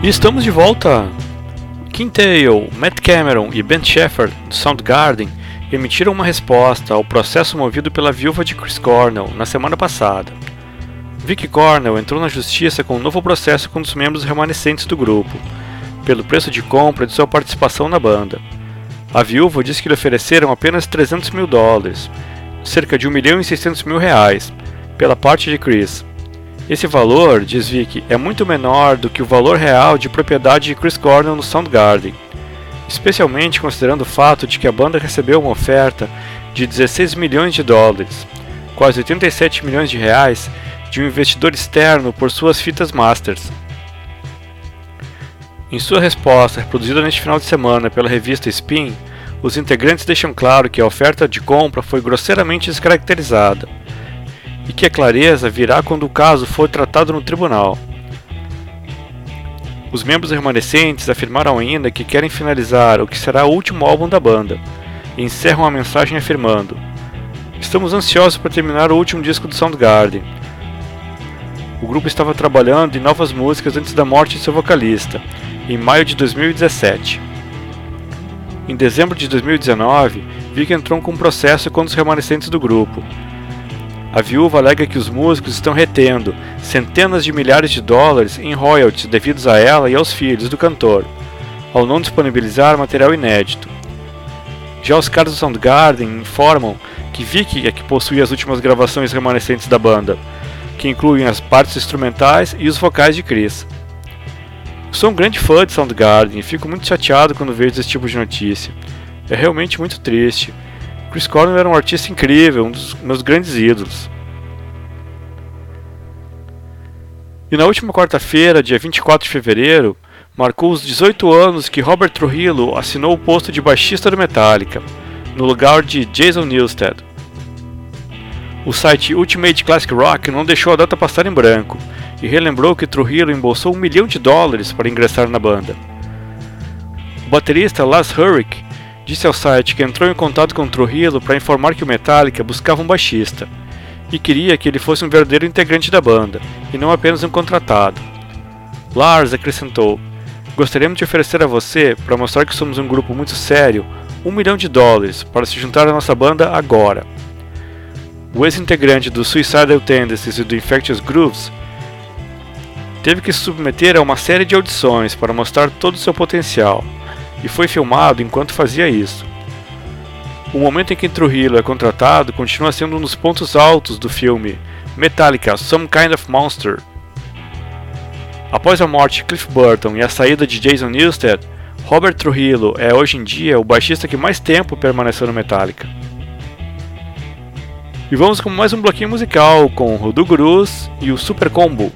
E estamos de volta! Kim Tail, Matt Cameron e Ben Shepherd, do Soundgarden, emitiram uma resposta ao processo movido pela viúva de Chris Cornell na semana passada. Vicky Cornell entrou na justiça com um novo processo com um dos membros remanescentes do grupo, pelo preço de compra de sua participação na banda. A viúva disse que lhe ofereceram apenas 300 mil dólares, cerca de 1 milhão e 600 mil reais, pela parte de Chris, esse valor, diz Vicky, é muito menor do que o valor real de propriedade de Chris Cornell no Soundgarden, especialmente considerando o fato de que a banda recebeu uma oferta de 16 milhões de dólares, quase 87 milhões de reais, de um investidor externo por suas fitas masters. Em sua resposta, reproduzida neste final de semana pela revista Spin, os integrantes deixam claro que a oferta de compra foi grosseiramente descaracterizada e que a clareza virá quando o caso for tratado no tribunal. Os membros remanescentes afirmaram ainda que querem finalizar o que será o último álbum da banda e encerram a mensagem afirmando: Estamos ansiosos para terminar o último disco do Soundgarden. O grupo estava trabalhando em novas músicas antes da morte de seu vocalista, em maio de 2017. Em dezembro de 2019, Vic entrou com um processo contra os remanescentes do grupo, a viúva alega que os músicos estão retendo centenas de milhares de dólares em royalties devidos a ela e aos filhos do cantor, ao não disponibilizar material inédito. Já os caras do Soundgarden informam que Vicky é que possui as últimas gravações remanescentes da banda, que incluem as partes instrumentais e os vocais de Chris. Sou um grande fã de Soundgarden e fico muito chateado quando vejo esse tipo de notícia. É realmente muito triste Chris Cornell era um artista incrível, um dos meus grandes ídolos. E na última quarta-feira, dia 24 de fevereiro, marcou os 18 anos que Robert Trujillo assinou o posto de baixista do Metallica, no lugar de Jason Newsted. O site Ultimate Classic Rock não deixou a data passar em branco e relembrou que Trujillo embolsou um milhão de dólares para ingressar na banda. O baterista Lars Ulrich disse ao site que entrou em contato com Trujillo para informar que o Metallica buscava um baixista e queria que ele fosse um verdadeiro integrante da banda e não apenas um contratado. Lars acrescentou: Gostaríamos de oferecer a você, para mostrar que somos um grupo muito sério, um milhão de dólares para se juntar à nossa banda agora. O ex-integrante do Suicidal Tendencies e do Infectious Grooves teve que se submeter a uma série de audições para mostrar todo o seu potencial e foi filmado enquanto fazia isso. O momento em que Trujillo é contratado continua sendo um dos pontos altos do filme Metallica Some Kind of Monster. Após a morte de Cliff Burton e a saída de Jason Newsted, Robert Trujillo é hoje em dia o baixista que mais tempo permaneceu no Metallica. E vamos com mais um bloquinho musical com o Do Gurus e o Super Combo.